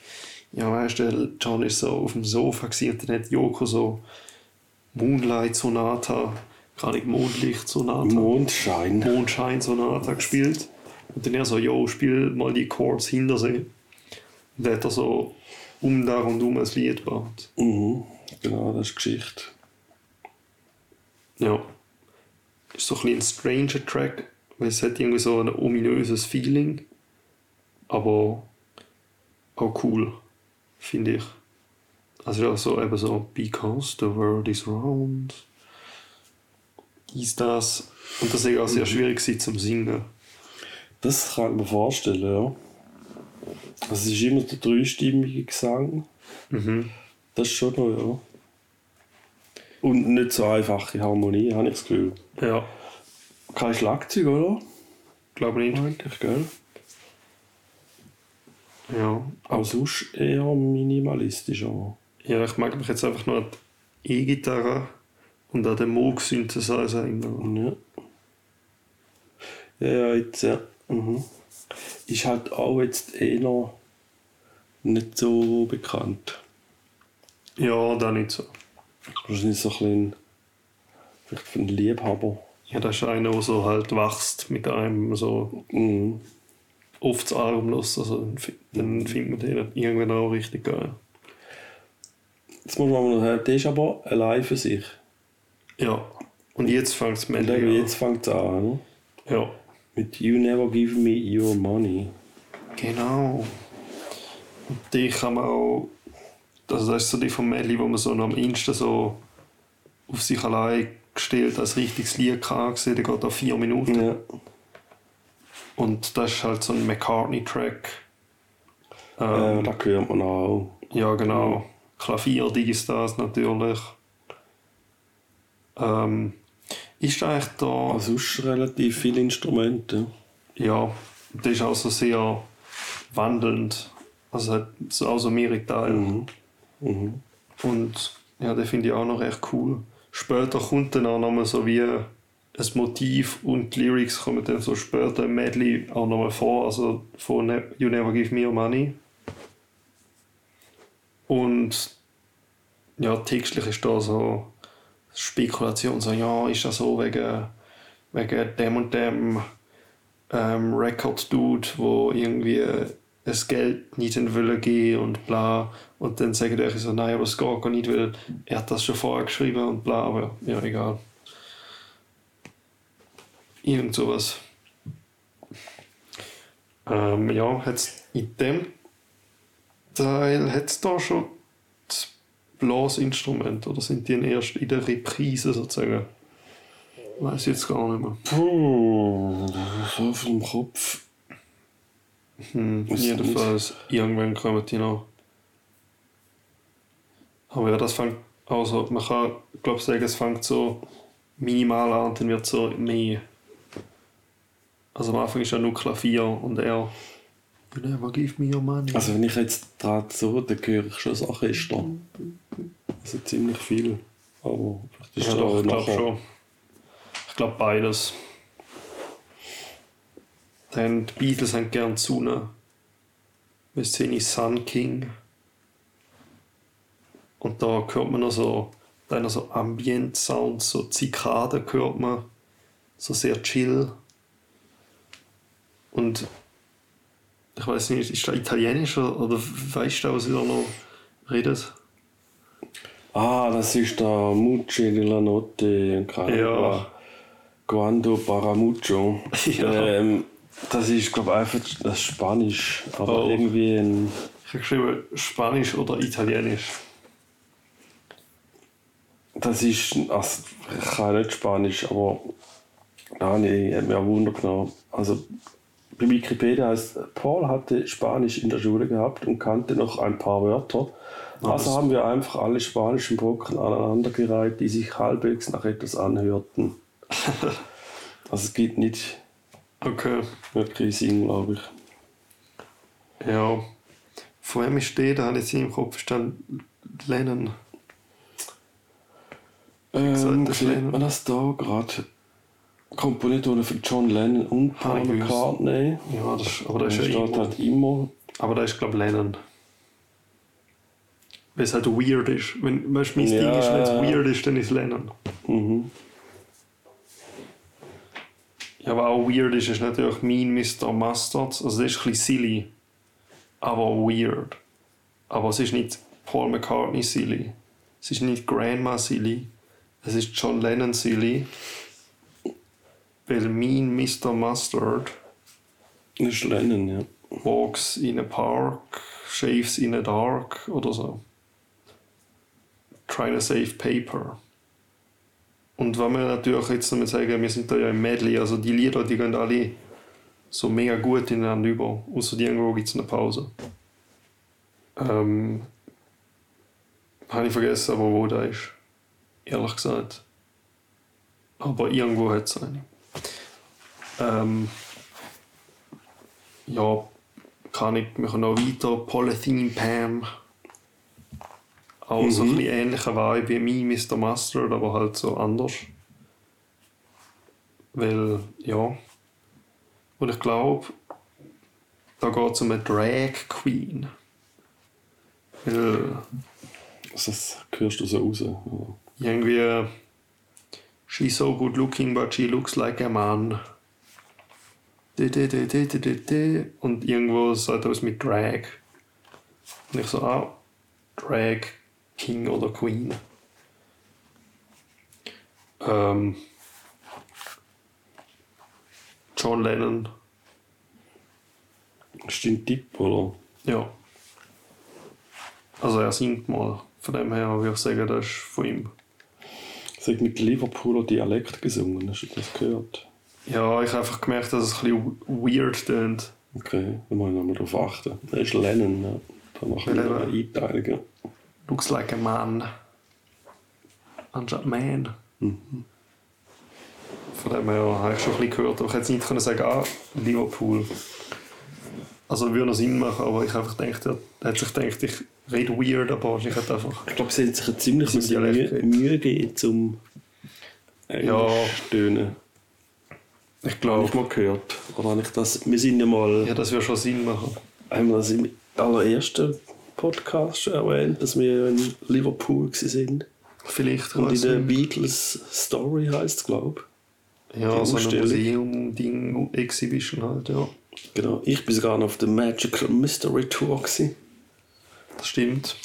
[SPEAKER 2] ja weißt du, John ist so auf dem Sofa gewesen, und dann hat Yoko so Moonlight Sonata gerade Mondlichtsonate.
[SPEAKER 1] Mondschein.
[SPEAKER 2] Mondschein-Sonate gespielt. Und dann er so, yo, spiel mal die Chords hinter sich. Und dann hat er so um da und um ein Lied gebaut.
[SPEAKER 1] Mhm. Genau, das ist Geschichte.
[SPEAKER 2] Ja. Ist so ein, bisschen ein stranger Track, weil es hat irgendwie so ein ominöses Feeling. Aber auch cool, finde ich. Also ja, so eben so, because the world is round. Ist das. Und das ist auch sehr schwierig gewesen zum Singen.
[SPEAKER 1] Das kann ich mir vorstellen, ja. Also es ist immer der dreistimmige Gesang.
[SPEAKER 2] Mhm.
[SPEAKER 1] Das ist schon noch, ja. Und nicht so einfache Harmonie, habe ich das Gefühl.
[SPEAKER 2] Ja,
[SPEAKER 1] Kein Schlagzeug, oder?
[SPEAKER 2] glaube nicht.
[SPEAKER 1] Eigentlich, gell?
[SPEAKER 2] Ja.
[SPEAKER 1] Aber sonst eher minimalistisch. Aber.
[SPEAKER 2] ja, ich mag mich jetzt einfach nur an die E-Gitarre und an den Moog-Synthesizer erinnern.
[SPEAKER 1] Ja. Ja, ja, jetzt, ja. Mhm. Ist halt auch jetzt eh noch nicht so bekannt.
[SPEAKER 2] Ja, da nicht so.
[SPEAKER 1] Wahrscheinlich so ein bisschen vielleicht für einen Liebhaber.
[SPEAKER 2] Ja, das ist einer, der so halt wächst mit einem so
[SPEAKER 1] Mhm.
[SPEAKER 2] oft Arm los. Also dann, fi- dann findet man den irgendwann auch richtig geil.
[SPEAKER 1] Jetzt muss man mal noch sagen, der ist aber allein für sich.
[SPEAKER 2] Ja. Und jetzt fängt es an.
[SPEAKER 1] jetzt fängt es an. ne?
[SPEAKER 2] Ja.
[SPEAKER 1] Mit You Never Give Me Your Money.
[SPEAKER 2] Genau. Und die kann man auch. Also das ist so die von Melly, wo man so am Insta so auf sich allein gestellt als richtiges Lied kann gesehen, der geht auf vier Minuten.
[SPEAKER 1] Ja.
[SPEAKER 2] Und das ist halt so ein McCartney-Track.
[SPEAKER 1] Äh,
[SPEAKER 2] Ähm,
[SPEAKER 1] da hört man auch.
[SPEAKER 2] ja, genau. Klavier, Digistars natürlich. Ähm, ist eigentlich da.
[SPEAKER 1] Also sonst relativ viele Instrumente.
[SPEAKER 2] Ja, der ist auch so sehr wandelnd. Also hat so auch so mehrere Teile.
[SPEAKER 1] Mhm. Mhm.
[SPEAKER 2] Und ja, den finde ich auch noch recht cool. Später kommt dann auch nochmal so wie ein Motiv und die Lyrics kommen dann so später im Medley auch nochmal vor, also von Ne- You Never Give Me Your Money. Und ja, textlich ist da so Spekulation, so ja, ist das so wegen, wegen dem und dem ähm, Record-Dude, wo irgendwie das Geld nicht in Wille gehen und bla. Und dann sagen die so, nein, aber es geht gar nicht, weil er hat das schon vorher geschrieben und bla, aber ja, egal. Irgend sowas. Ähm, ja, hat's in dem Teil hat es da schon Blasinstrument oder sind die erst in der Reprise sozusagen? Weiß ich jetzt gar nicht mehr.
[SPEAKER 1] Puh, so auf dem Kopf.
[SPEAKER 2] Hm, jedenfalls, irgendwann kommen die noch. Aber ja, das fängt also man kann glaube sagen, es fängt so minimal an und dann wird so mehr. Also am Anfang ist ja nur Klavier und er You never give me your money.
[SPEAKER 1] Also wenn ich jetzt dran so, dann höre ich schon das Orchester. Also ziemlich viel. Aber vielleicht ist
[SPEAKER 2] ja, doch,
[SPEAKER 1] auch
[SPEAKER 2] ich glaube schon. Ich glaube beides. Dann die Beatles haben gern Sonne. Wir sind Sun King. Und da hört man noch so, dann so Ambient-Sounds, so Zikaden hört man. So sehr chill. Und ich weiß nicht, ist das Italienisch oder, oder weißt du, was ich da noch redet?
[SPEAKER 1] Ah, das ist der Mucci di la Notte. keine
[SPEAKER 2] Ja.
[SPEAKER 1] Quando Paramucho. *laughs*
[SPEAKER 2] Ja.
[SPEAKER 1] Ähm, das ist, glaube ich, einfach das Spanisch. Aber
[SPEAKER 2] Oh.
[SPEAKER 1] irgendwie ein.
[SPEAKER 2] Ich habe geschrieben Spanisch oder Italienisch.
[SPEAKER 1] Das ist. Also, ich kann nicht Spanisch, aber. Da nee, hat mir auch Wunder genommen. Also, bei Wikipedia heißt Paul hatte Spanisch in der Schule gehabt und kannte noch ein paar Wörter. Also
[SPEAKER 2] das-
[SPEAKER 1] haben wir einfach alle spanischen Brocken aneinandergereiht, die sich halbwegs nach etwas anhörten. *laughs* also es gibt nicht
[SPEAKER 2] Okay.
[SPEAKER 1] wirklich Sinn, glaube ich.
[SPEAKER 2] Ja. Von wem ist der? Da habe ich jetzt im Kopf stand Lennon.
[SPEAKER 1] Ähm,
[SPEAKER 2] das
[SPEAKER 1] sieht man das da gerade? Komponiert wurde von John Lennon und Paul. McCartney.
[SPEAKER 2] Ja, das, aber
[SPEAKER 1] Da
[SPEAKER 2] das ist ja
[SPEAKER 1] steht
[SPEAKER 2] immer,
[SPEAKER 1] halt immer.
[SPEAKER 2] aber das ist glaube ich Lennon. Weil es halt weird ist. Wenn weißt, du, mein
[SPEAKER 1] Ja.
[SPEAKER 2] Ding ist, wenn es weird ist, dann ist es Lennon.
[SPEAKER 1] Mhm.
[SPEAKER 2] Ja, was auch weird ist, ist natürlich mein Mr. Mustard. Also, das ist ein bisschen silly, aber weird. Aber es ist nicht Paul McCartney silly. Es ist nicht Grandma silly. Es ist John Lennon silly. Weil mein Mr. Mustard
[SPEAKER 1] ist Lennon, ja.
[SPEAKER 2] walks in a park, shaves in a dark oder so. Trying to save paper. Und wenn wir natürlich jetzt noch mal sagen, wir sind da ja im Medley, also die Lieder, die gehen alle so mega gut ineinander über, außer die irgendwo gibt es eine Pause. Ähm, habe ich vergessen, aber wo der ist. Ehrlich gesagt. Aber irgendwo hat es eine. Ähm, ja, kann ich mich noch weiter. Polythene Pam. Auch so ein bisschen ähnlicher Vibe wie mein Mr. Mustard, aber halt so anders. Weil, ja. Und ich glaube, da geht es um eine Drag Queen. Weil
[SPEAKER 1] das hörst du so raus. Ja.
[SPEAKER 2] irgendwie. She's so good looking, but she looks like a man. Und irgendwo sagt er was mit Drag. Und ich so, ah, Drag King oder Queen. Ähm, John Lennon,
[SPEAKER 1] Ist dein Tipp, oder?
[SPEAKER 2] ja. Also er singt mal. Von dem her würde ich sagen, das ist von ihm.
[SPEAKER 1] Sie hat mit Liverpooler Dialekt gesungen, hast du das gehört?
[SPEAKER 2] Ja, ich habe einfach gemerkt, dass es ein bisschen weird tönt.
[SPEAKER 1] Okay, da muss ich nochmal drauf achten. Das ist Lennon, ja. Da machen wir
[SPEAKER 2] Lennon.
[SPEAKER 1] eine Einteilung.
[SPEAKER 2] Looks like a man. Anstatt man. Von dem her habe ich schon ein bisschen gehört, aber ich hätte jetzt nicht können sagen, ah, Liverpool. Also würde noch Sinn machen, aber ich habe einfach gedacht, er hat sich gedacht, ich rede weird, aber ich hätte einfach...
[SPEAKER 1] Ich glaube, sie hat sich ein ziemlich Mühe. Mühe gegeben, zum Englisch
[SPEAKER 2] Ja.
[SPEAKER 1] stöhnen.
[SPEAKER 2] Ich
[SPEAKER 1] Habe
[SPEAKER 2] glaube,
[SPEAKER 1] ich mal gehört. Oder habe ich das... Wir sind ja mal...
[SPEAKER 2] ja, das würde schon Sinn machen.
[SPEAKER 1] Haben wir das im allerersten Podcast schon erwähnt, dass wir in Liverpool waren.
[SPEAKER 2] Vielleicht ich
[SPEAKER 1] Und in der. Beatles Story heisst es, glaube
[SPEAKER 2] Ja,
[SPEAKER 1] die
[SPEAKER 2] so
[SPEAKER 1] Ausstellung.
[SPEAKER 2] Museum-Ding, Exhibition halt, ja.
[SPEAKER 1] ich. Genau. Ich bin sogar noch auf der Magical Mystery Tour. Gewesen.
[SPEAKER 2] Das stimmt.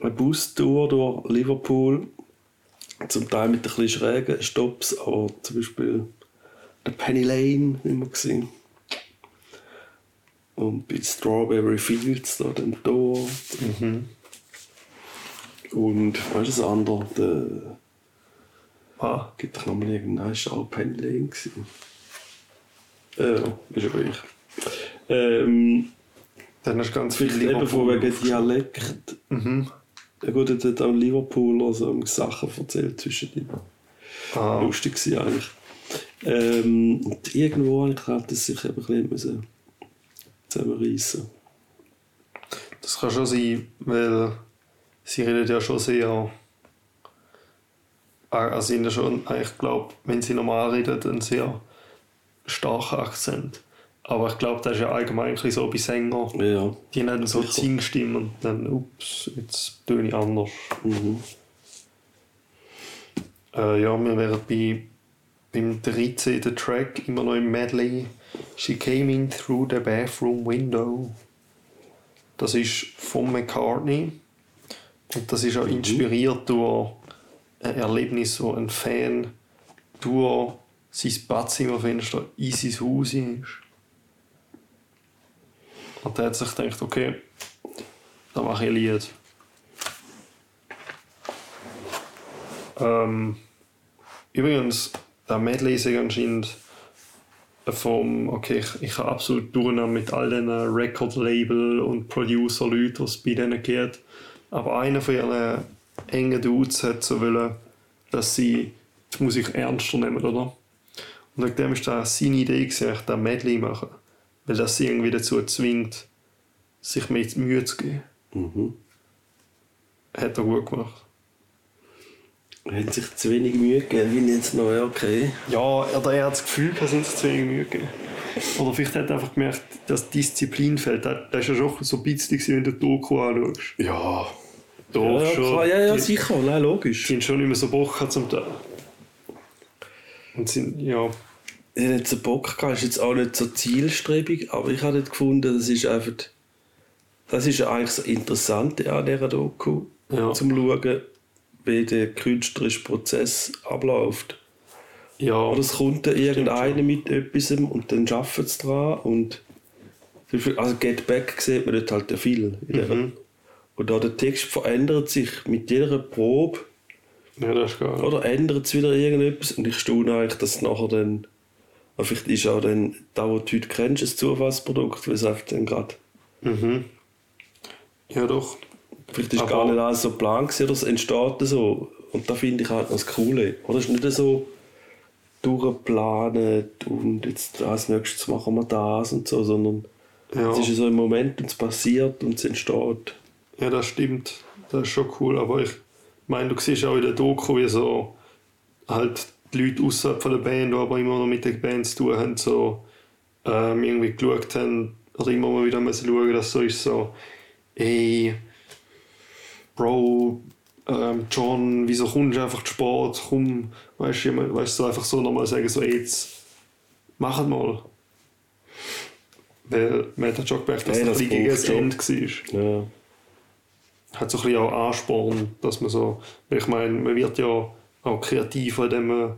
[SPEAKER 1] Eine Bustour durch Liverpool. Zum Teil mit ein bisschen schrägen Stops, aber zum Beispiel der Penny Lane immer gesehen. Und bei Strawberry Fields da dann Tor. Und was ist das andere? Der
[SPEAKER 2] Ah,
[SPEAKER 1] gibt doch nochmal irgendeinen, ist auch Penny Lane gewesen. Äh, ist aber ich. Ähm,
[SPEAKER 2] dann hast du ganz viel
[SPEAKER 1] eben von wegen
[SPEAKER 2] Liverpool.
[SPEAKER 1] Dialekt.
[SPEAKER 2] Mhm.
[SPEAKER 1] Ja gut, er hat auch Liverpooler so Sachen erzählt zwischen ihnen.
[SPEAKER 2] Ah,
[SPEAKER 1] Lustig war eigentlich. Ähm, und irgendwo habe ich gedacht, dass sich eben ein bisschen müssen zusammenreissen
[SPEAKER 2] Das kann schon sein, weil sie redet ja schon sehr. Also ja schon, ich glaube, wenn sie normal reden, einen sehr starken Akzent. Aber ich glaube, das ist ja allgemein so bei Sängern.
[SPEAKER 1] Ja.
[SPEAKER 2] Die haben so. Zingstimmen und dann, ups, jetzt töne ich anders.
[SPEAKER 1] Mhm.
[SPEAKER 2] Äh, ja, wir wären bei, beim 13. Track immer noch im Medley. She came in through the bathroom window. Das ist von McCartney. Und das ist auch inspiriert durch ein Erlebnis, wo ein Fan durch sein Badzimmerfenster in sein Haus ist. Und der hat sich gedacht, okay, da mache ich ein Lied. Ähm, übrigens, der Medley ist anscheinend vom, okay, ich, ich habe absolut durcheinander mit all den Record-Label und Producer-Leuten, was es bei denen geht. Aber einer von ihren engen Dudes hat so wollen, dass sie die Musik ernster nehmen, oder? Und wegen dem ist das seine Idee, gewesen, eigentlich den Medley machen. Weil das sie irgendwie dazu zwingt, sich mehr Mühe zu geben.
[SPEAKER 1] Mhm.
[SPEAKER 2] Hat er gut gemacht.
[SPEAKER 1] Er hat sich zu wenig Mühe gegeben, wie jetzt noch, ja, okay.
[SPEAKER 2] Ja, oder er hat das Gefühl, dass uns zu wenig Mühe gegeben. Oder vielleicht hat er einfach gemerkt, dass Disziplin fehlt. Das ist ja schon so ein bisschen, wenn du die Doku anschaust.
[SPEAKER 1] Ja.
[SPEAKER 2] Da
[SPEAKER 1] Ja,
[SPEAKER 2] schon,
[SPEAKER 1] klar, ja, ja,
[SPEAKER 2] die,
[SPEAKER 1] sicher, nein, logisch.
[SPEAKER 2] die haben schon mehr so Bock zum Teil. Und sind, ja,
[SPEAKER 1] ich habe nicht so Bock gehabt, ist jetzt auch nicht so zielstrebig, aber ich habe gefunden, das ist einfach, das ist ja eigentlich das Interessante an dieser Doku,
[SPEAKER 2] Ja.
[SPEAKER 1] zum schauen, wie der künstlerische Prozess abläuft.
[SPEAKER 2] Ja,
[SPEAKER 1] Oder es kommt dann irgendeiner mit etwas und dann arbeitet es dran und also Get Back sieht man dort halt viel.
[SPEAKER 2] Mhm.
[SPEAKER 1] Und da der Text verändert sich mit jeder Probe
[SPEAKER 2] ja, das ist geil.
[SPEAKER 1] oder ändert es wieder irgendetwas und ich staune eigentlich, dass es nachher dann vielleicht ist auch dann da, wo du heute kennst, ein Zufallsprodukt, weil es einfach dann gerade
[SPEAKER 2] Mhm. Ja, doch.
[SPEAKER 1] Vielleicht ist
[SPEAKER 2] Aber-
[SPEAKER 1] gar nicht alles so gewesen, oder es entsteht so und da finde ich halt das Coole. Oder es ist nicht so durchgeplant und jetzt als nächstes machen wir das und so, sondern
[SPEAKER 2] Ja.
[SPEAKER 1] es ist so ein Moment und es passiert und es entsteht.
[SPEAKER 2] Ja, das stimmt. Das ist schon cool. Aber ich meine, du siehst auch in der Doku, wie so halt die Leute außerhalb von der Band, die aber immer noch mit der Band zu tun haben, so ähm, irgendwie geschaut haben oder immer mal wieder müssen schauen, dass so ist so, ey, Bro, ähm, John, wieso kommst du einfach zu spät? Komm, weißt du, weißt du, einfach so nochmal sagen, so, ey, jetzt mach mal. Weil man hat schon gemerkt, dass
[SPEAKER 1] Hey,
[SPEAKER 2] ein
[SPEAKER 1] das
[SPEAKER 2] bisschen gegen das Ende war
[SPEAKER 1] Ja.
[SPEAKER 2] hat so ein bisschen auch Ansporn, dass man so, weil ich meine, man wird ja auch kreativer, indem man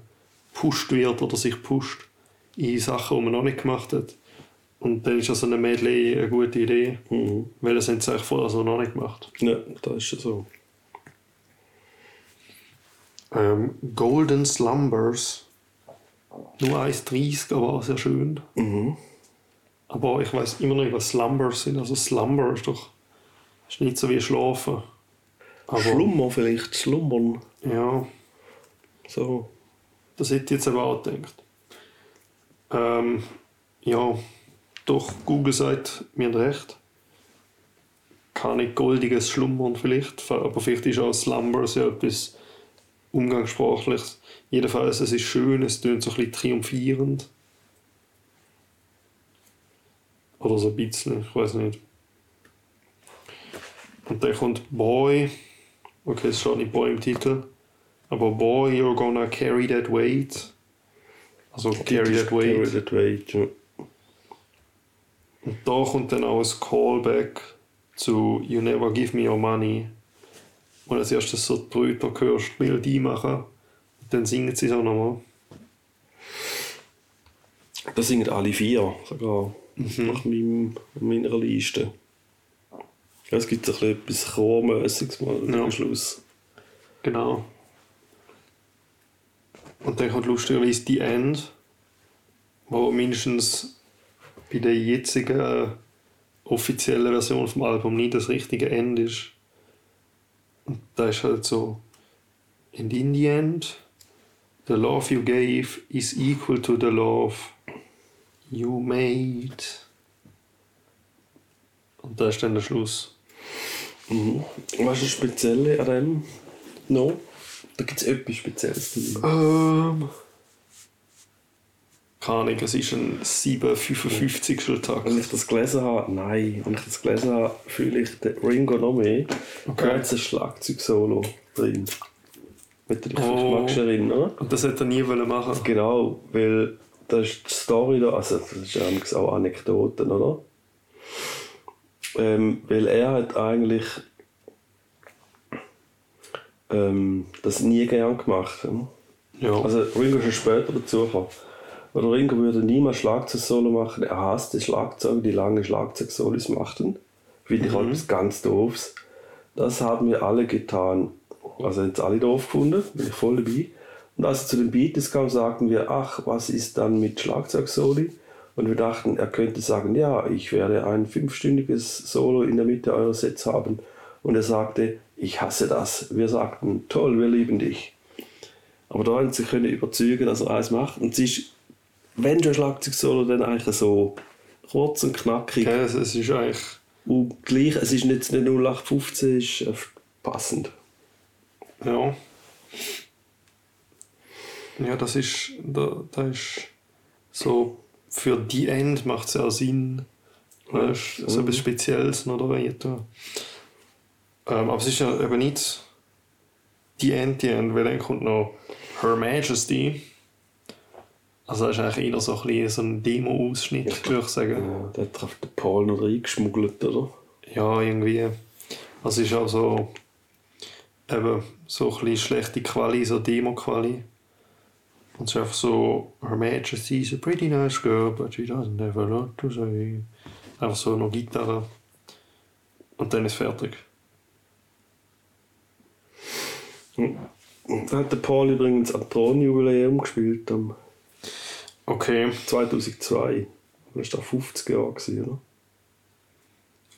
[SPEAKER 2] pusht wird oder sich pusht in Sachen, die man noch nicht gemacht hat. Und dann ist ja so eine Medley eine gute Idee,
[SPEAKER 1] Mhm.
[SPEAKER 2] weil das haben sie eigentlich vorher so noch nicht gemacht.
[SPEAKER 1] ja, das ist ja so.
[SPEAKER 2] Ähm, Golden Slumbers, nur 1,30, aber auch sehr schön.
[SPEAKER 1] Mhm.
[SPEAKER 2] Aber ich weiß immer noch nicht, was Slumbers sind. Also Slumber ist doch ist nicht so wie Schlafen. Aber,
[SPEAKER 1] Schlummer vielleicht, schlummern.
[SPEAKER 2] Ja,
[SPEAKER 1] So.
[SPEAKER 2] Das hätte ich jetzt aber auch gedacht. Ähm, ja, doch, Google sagt mir hat recht. Kann nicht goldiges Schlummern vielleicht, aber vielleicht ist auch Slumbers ja etwas Umgangssprachliches. Jedenfalls, es ist schön, es tönt so ein bisschen triumphierend. Oder so ein bisschen, ich weiß nicht. Und dann kommt Boy. Okay, es steht nicht Boy im Titel. Aber Boy, you're gonna carry that weight. Also carry that weight.
[SPEAKER 1] Carry that weight, ja.
[SPEAKER 2] Und da kommt dann auch ein Callback zu You Never Give Me Your Money. Und als erstes so die Brüder hörst, die Melodie machen. Und dann singen sie es auch nochmal.
[SPEAKER 1] Das singen alle vier, sogar.
[SPEAKER 2] Mhm.
[SPEAKER 1] Nach meinem, meiner Liste. Ja, es gibt ein bisschen etwas Chormäßiges mal
[SPEAKER 2] Ja.
[SPEAKER 1] am Schluss.
[SPEAKER 2] Genau. Und dann kommt lustigerweise die End, wo mindestens bei der jetzigen äh, offiziellen Version vom Album nicht das richtige Ende ist. Und da ist halt so, and in the end, the love you gave is equal to the love you made. Und da ist dann der Schluss.
[SPEAKER 1] Mhm. Was ist das Spezielle an dem? No? Da gibt es etwas Spezielles.
[SPEAKER 2] Ähm. Keine Ahnung, es ist ein 755. Tag.
[SPEAKER 1] Wenn ich das gelesen habe, nein, wenn ich das gelesen habe, fühle ich den Ringo noch mehr.
[SPEAKER 2] Okay.
[SPEAKER 1] Da hat ein Schlagzeug-Solo drin. Du dich
[SPEAKER 2] Oh.
[SPEAKER 1] erinnern.
[SPEAKER 2] Und das hätte er nie wollen machen.
[SPEAKER 1] Genau, weil das ist die Story da, also das ist auch Anekdoten, oder? Ähm, weil er hat eigentlich ähm, das nie gern gemacht. hm?
[SPEAKER 2] Ja.
[SPEAKER 1] Also Ringo ist später dazu gekommen. Oder Ringo würde niemals Schlagzeug-Solo machen. Er hasst die Schlagzeuge, die lange Schlagzeug-Solos machten. Finde ich halt etwas ganz doofs. Das haben wir alle getan. Also jetzt alle doof gefunden, bin ich voll dabei. Und als er zu den Beatles kam, sagten wir, ach, was ist dann mit Schlagzeug-Soli? Und wir dachten, er könnte sagen, ja, ich werde ein fünfstündiges Solo in der Mitte eurer Sets haben. Und er sagte, ich hasse das. Wir sagten, toll, wir lieben dich. Aber da haben sie können überzeugen, dass er eins macht. Und es ist, wenn schon Schlagzeug-Solo, dann eigentlich so kurz und knackig.
[SPEAKER 2] Okay, es, es ist eigentlich.
[SPEAKER 1] Und gleich, es ist nicht eine 0815, es ist äh, passend.
[SPEAKER 2] Ja. Ja, das ist. Da, da ist so. Für die End macht es ja Sinn. Weißt, so etwas Spezielles noch da rein. Ähm, aber es ist ja eben nicht die End, die End, weil dann kommt noch Her Majesty. Also das ist eigentlich eher so ein, bisschen so ein Demo-Ausschnitt, würde ich sagen.
[SPEAKER 1] Ja, der hat auf den Paul noch reingeschmuggelt, oder?
[SPEAKER 2] Ja, irgendwie. Also es ist auch so eben so ein schlechte Quali, so Demo-Quali. Und es ist einfach so, Her Majesty is a pretty nice girl, but she doesn't have a lot to say. Einfach so noch Gitarre. Und dann ist fertig.
[SPEAKER 1] Da hat der Paul übrigens am Thronjubiläum gespielt, am
[SPEAKER 2] Okay.
[SPEAKER 1] 2002. Das war da 50 Jahre, oder?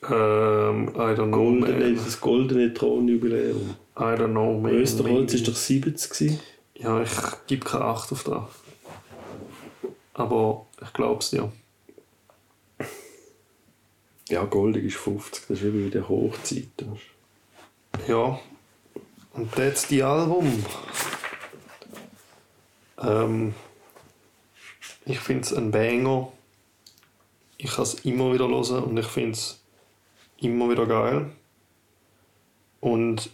[SPEAKER 2] Ähm, I don't know,
[SPEAKER 1] Goldene,
[SPEAKER 2] man.
[SPEAKER 1] das goldene Thronjubiläum.
[SPEAKER 2] I don't know, man.
[SPEAKER 1] Österholz war doch 70 gewesen.
[SPEAKER 2] Ja, ich gebe keine Acht auf das. Aber ich glaube es dir.
[SPEAKER 1] Ja, goldig ist 50, das ist wie bei der Hochzeit.
[SPEAKER 2] Ja. Und that's die Album. Ähm, ich finde es ein Banger. Ich kann es immer wieder hören und ich finde es immer wieder geil. Und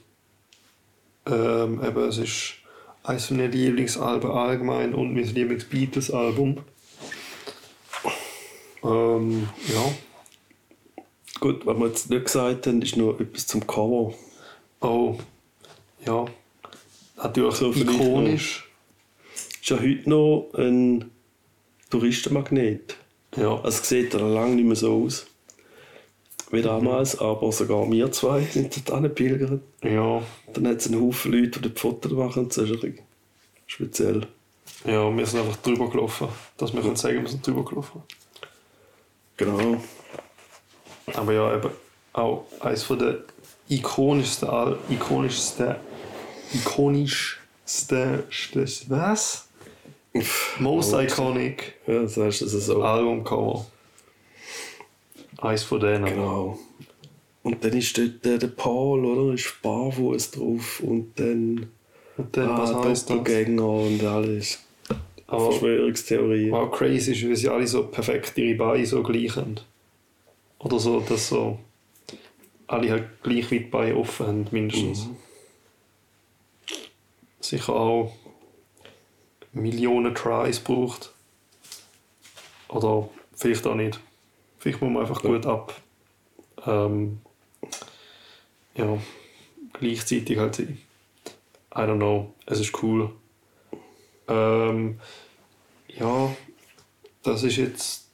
[SPEAKER 2] ähm, eben, es ist eines meiner Lieblingsalben allgemein und mein Lieblings-Beatles-Album. Ähm, ja.
[SPEAKER 1] Gut, was wir jetzt nicht gesagt haben, ist noch etwas zum Cover.
[SPEAKER 2] Oh, ja. Natürlich
[SPEAKER 1] So
[SPEAKER 2] ikonisch.
[SPEAKER 1] Ist ja heute noch ein Touristenmagnet.
[SPEAKER 2] Ja.
[SPEAKER 1] Also es sieht ja lange nicht mehr so aus. Wie damals, aber sogar wir zwei *laughs* sind dort pilgern.
[SPEAKER 2] ja.
[SPEAKER 1] Dann hat es einen Haufen Leute, die dort Fotos machen. Das ist ein speziell.
[SPEAKER 2] Ja, wir sind einfach drüber gelaufen. Dass wir können sagen, wir sind drüber gelaufen.
[SPEAKER 1] Genau.
[SPEAKER 2] Aber ja, eben auch eines der ikonischsten, ikonischsten, ikonischsten, was? Most iconic
[SPEAKER 1] Ja, das heißt es so.
[SPEAKER 2] Albumcover. Eins von denen.
[SPEAKER 1] Genau. Und dann ist dort der, der Paul, oder? Ist barfuß drauf und dann
[SPEAKER 2] Und dann,
[SPEAKER 1] ah,
[SPEAKER 2] was das?
[SPEAKER 1] Doppelgänger und alles.
[SPEAKER 2] Aber
[SPEAKER 1] Verschwörungstheorien.
[SPEAKER 2] was crazy ist, wie sie alle so perfekt ihre Beine so gleich haben. Oder so, dass so alle halt gleich weit Beine offen haben, mindestens. Sicher auch Millionen Tries braucht. Oder vielleicht auch nicht. Vielleicht muss man einfach gut ab. Ähm, ja, gleichzeitig halt sein. I don't know. Es ist cool. Ähm, ja, das ist jetzt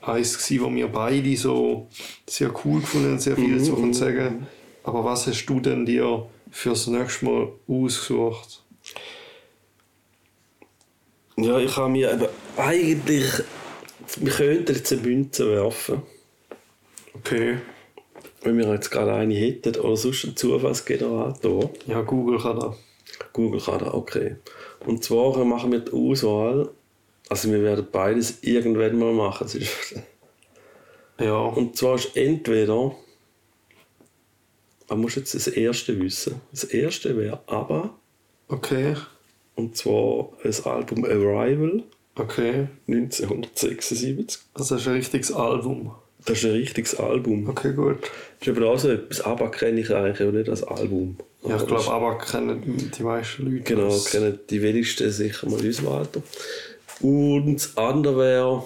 [SPEAKER 2] eins gsi, wo wir beide so sehr cool gefunden haben, sehr viel dazu können sagen. Aber was hast du denn dir fürs nächste Mal ausgesucht?
[SPEAKER 1] Ja, ich habe mir eigentlich. Wir könnten jetzt eine Münze werfen,
[SPEAKER 2] Okay.
[SPEAKER 1] wenn wir jetzt gerade eine hätten. Oder sonst einen Zufallsgenerator.
[SPEAKER 2] Ja, Google kann da.
[SPEAKER 1] Google kann das, okay. Und zwar machen wir die Auswahl. Also, wir werden beides irgendwann mal machen.
[SPEAKER 2] Ja.
[SPEAKER 1] Und zwar ist entweder. Man muss jetzt das erste wissen. Das erste wäre ABBA.
[SPEAKER 2] Okay.
[SPEAKER 1] Und zwar das Album Arrival
[SPEAKER 2] Okay.
[SPEAKER 1] 1976.
[SPEAKER 2] Also das ist ein richtiges Album.
[SPEAKER 1] Das ist ein richtiges Album.
[SPEAKER 2] Okay, gut.
[SPEAKER 1] Das ist aber auch so etwas. ABBA kenne ich eigentlich auch nicht als Album.
[SPEAKER 2] Ja, ich
[SPEAKER 1] Aber
[SPEAKER 2] glaube, aber kennen die meisten Leute.
[SPEAKER 1] Genau,
[SPEAKER 2] das.
[SPEAKER 1] kennen die wenigsten sicher mal unser Alter. Und das andere wäre.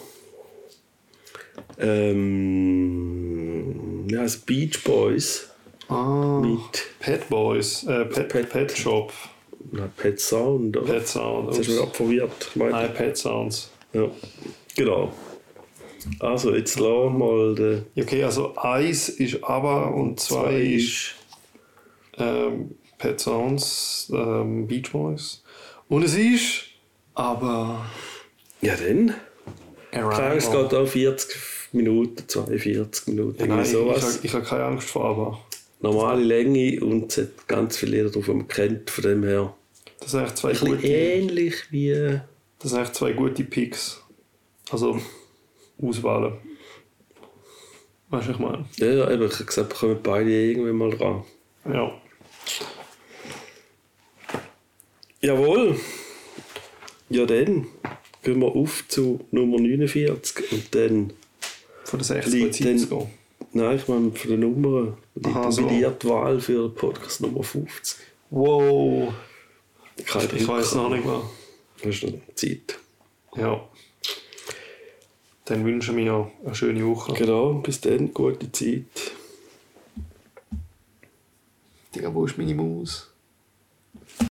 [SPEAKER 1] Ähm, ja, das Beach Boys
[SPEAKER 2] Ah.
[SPEAKER 1] mit
[SPEAKER 2] Pet Boys. Äh, Pet, Pet, Pet Shop.
[SPEAKER 1] Na, Pet Sound. Oder?
[SPEAKER 2] Pet Sound.
[SPEAKER 1] Jetzt hast du. Ich meine,
[SPEAKER 2] Nein, Pet Sounds.
[SPEAKER 1] ja. Genau. Also, jetzt lassen wir mal den.
[SPEAKER 2] Okay, also eins ist aber und zwei, ist ähm, Pet Sounds, ähm, Beach Boys. Und es ist aber
[SPEAKER 1] Ja, dann. Klar, es geht auch 40 Minuten, 42 Minuten,
[SPEAKER 2] Ja, nein, ich,
[SPEAKER 1] sowas.
[SPEAKER 2] habe ich habe keine Angst vor aber.
[SPEAKER 1] Normale Länge und es hat ganz viele Lieder drauf, die man kennt. Von dem her.
[SPEAKER 2] Das sind eigentlich zwei
[SPEAKER 1] Ein
[SPEAKER 2] gute,
[SPEAKER 1] ähnlich wie.
[SPEAKER 2] das sind eigentlich zwei gute Picks. Also Auswahlen. Weißt du, ich meine?
[SPEAKER 1] Ja, ja, eben, ich habe gesagt, wir kommen beide irgendwann mal dran.
[SPEAKER 2] Ja.
[SPEAKER 1] Jawohl. Ja, dann gehen wir auf zu Nummer 49 und dann.
[SPEAKER 2] Von der 60
[SPEAKER 1] Liegt
[SPEAKER 2] gehen.
[SPEAKER 1] Nein, ich meine für die Nummer. Die
[SPEAKER 2] Aha, genau. so.
[SPEAKER 1] Billardwahl für Podcast Nummer 50.
[SPEAKER 2] Wow.
[SPEAKER 1] Kein
[SPEAKER 2] ich weiß noch nicht mehr.
[SPEAKER 1] Das ist noch Zeit.
[SPEAKER 2] Ja. Dann wünschen wir auch eine schöne Woche.
[SPEAKER 1] Genau, bis dann, gute Zeit.
[SPEAKER 2] Digga, wo ist meine Maus?